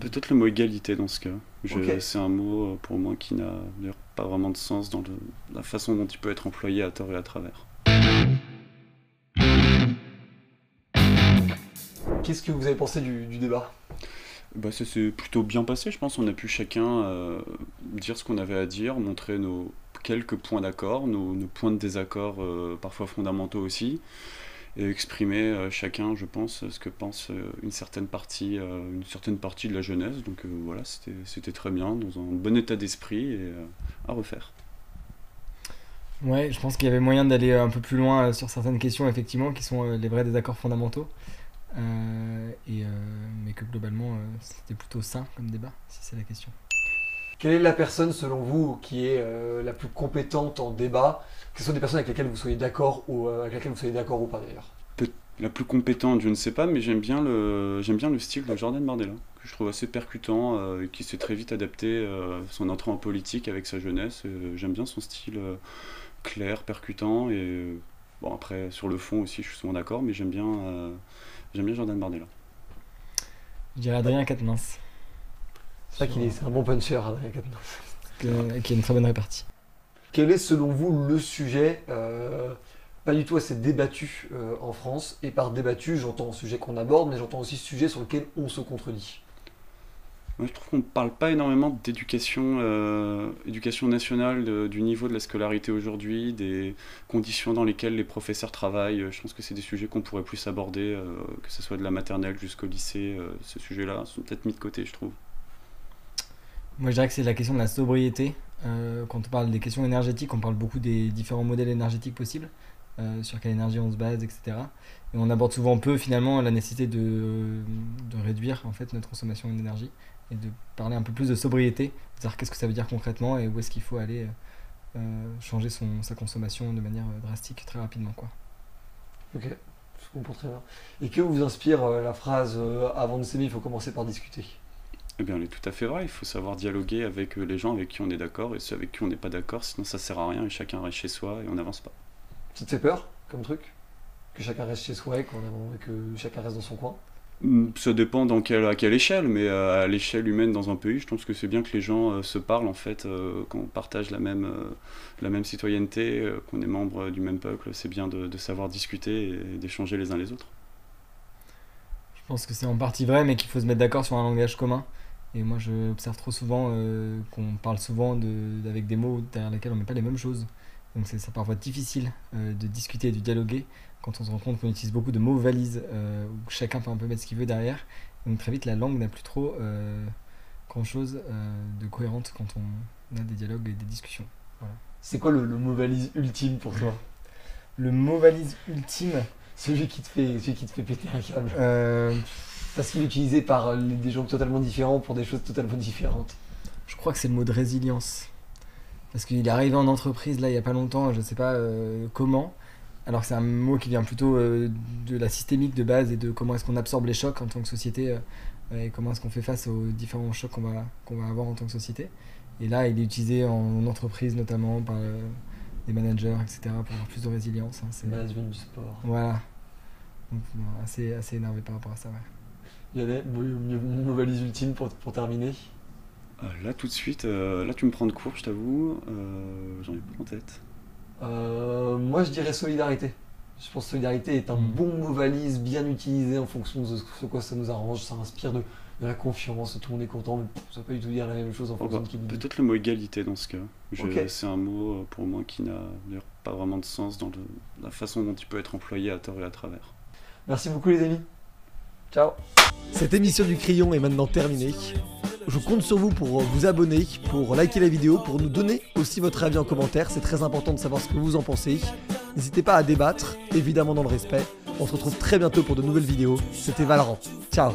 Peut-être le mot égalité dans ce cas. C'est un mot euh, pour moi qui n'a pas vraiment de sens dans la façon dont il peut être employé à tort et à travers. Qu'est-ce que vous avez pensé du, débat? Bah, Ça s'est plutôt bien passé, je pense. On a pu chacun euh, dire ce qu'on avait à dire, montrer nos quelques points d'accord, nos, points de désaccord euh, parfois fondamentaux aussi et exprimer euh, chacun, je pense, ce que pense euh, une certaine partie, euh, une certaine partie de la jeunesse. Donc voilà, c'était très bien, dans un bon état d'esprit et à refaire. Ouais, je pense qu'il y avait moyen d'aller un peu plus loin sur certaines questions, effectivement, qui sont les vrais désaccords fondamentaux. et, mais que globalement, c'était plutôt sain comme débat, si c'est la question. Quelle est la personne, selon vous, qui est la plus compétente en débat que ce soit des personnes avec lesquelles vous soyez d'accord ou euh, avec lesquelles vous soyez d'accord ou pas d'ailleurs? La plus compétente, je ne sais pas, mais j'aime bien le j'aime bien le style de Jordan Bardella, que je trouve assez percutant, euh, et qui s'est très vite adapté euh, son entrée en politique avec sa jeunesse. j'aime bien son style clair, percutant, et bon après sur le fond aussi, je suis souvent d'accord, mais j'aime bien j'aime bien Jordan Bardella. Je dirais Adrien Quatennens. C'est vrai qu'il est, un bon puncher, Adrien Quatennens. qui a une très bonne répartie. Quel est selon vous le sujet euh, pas du tout assez débattu euh, en France? Et par débattu, j'entends un sujet qu'on aborde, mais j'entends aussi sujet sur lequel on se contredit. Moi, je trouve qu'on ne parle pas énormément d'éducation euh, éducation nationale, du niveau de la scolarité aujourd'hui, des conditions dans lesquelles les professeurs travaillent. Je pense que c'est des sujets qu'on pourrait plus aborder, que ce soit de la maternelle jusqu'au lycée. ces sujets-là sont peut-être mis de côté, je trouve. Moi, je dirais que c'est la question de la sobriété. Euh, quand on parle des questions énergétiques, on parle beaucoup des différents modèles énergétiques possibles, euh, sur quelle énergie on se base, etc. Et on aborde souvent peu finalement la nécessité de, de réduire en fait notre consommation d'énergie et de parler un peu plus de sobriété, de dire qu'est-ce que ça veut dire concrètement et où est-ce qu'il faut aller euh, changer son, sa consommation de manière drastique très rapidement. Quoi. Ok, je comprends très bien. Et que vous inspire la phrase avant de s'aimer, il faut commencer par discuter eh bien, elle est tout à fait vrai. Il faut savoir dialoguer avec euh, les gens avec qui on est d'accord et ceux avec qui on n'est pas d'accord, sinon ça sert à rien et chacun reste chez soi et on n'avance pas. Ça te fait peur comme truc Que chacun reste chez soi et, que chacun reste dans son coin? Hmm, ça dépend dans quelle, à quelle échelle, mais euh, à l'échelle humaine dans un pays, je pense que c'est bien que les gens euh, se parlent en fait, qu'on partage la même, la même citoyenneté, qu'on est membre du même peuple. C'est bien de, de, savoir discuter et d'échanger les uns les autres. Je pense que c'est en partie vrai, mais qu'il faut se mettre d'accord sur un langage commun. Et moi, j'observe trop souvent euh, qu'on parle souvent de, avec des mots derrière lesquels on ne met pas les mêmes choses. Donc c'est parfois difficile euh, de discuter et de dialoguer quand on se rend compte qu'on utilise beaucoup de mots valises euh, où chacun peut un peu mettre ce qu'il veut derrière. Donc très vite, la langue n'a plus trop grand-chose de cohérente quand on a des dialogues et des discussions. C'est quoi le, mot valise ultime pour toi? Le mot valise ultime? Celui qui te fait, celui qui te fait péter un câble parce qu'il est utilisé par euh, des gens totalement différents pour des choses totalement différentes. Je crois que c'est le mot de résilience. Parce qu'il est arrivé en entreprise là il n'y a pas longtemps, je ne sais pas euh, comment. Alors que c'est un mot qui vient plutôt euh, de la systémique de base et de comment est-ce qu'on absorbe les chocs en tant que société et comment est-ce qu'on fait face aux différents chocs qu'on va, qu'on va avoir en tant que société. Et là, il est utilisé en entreprise notamment par des managers, etc. pour avoir plus de résilience. Hein, c'est... Management du sport. Voilà. Donc, assez, assez énervé par rapport à ça. Ouais. Yannick, une valise ultime pour, pour terminer euh, Là, tout de suite, euh, là, tu me prends de court, je t'avoue. Euh, j'en ai pas en tête. moi, je dirais solidarité. Je pense que solidarité est un mm. bon mot valise, bien utilisé en fonction de ce quoi ça nous arrange. Ça inspire de, la confiance, tout le monde est content, mais ça peut pas du tout dire la même chose en fonction de qui Peut-être le mot égalité dans ce cas. C'est un mot pour moi qui n'a pas vraiment de sens dans la façon dont il peut être employé à tort et à travers. Merci beaucoup les amis. Cette émission du Crayon est maintenant terminée. Je compte sur vous pour vous abonner, pour liker la vidéo, pour nous donner aussi votre avis en commentaire. C'est très important de savoir ce que vous en pensez. N'hésitez pas à débattre, évidemment dans le respect. On se retrouve très bientôt pour de nouvelles vidéos. C'était Valorant. Ciao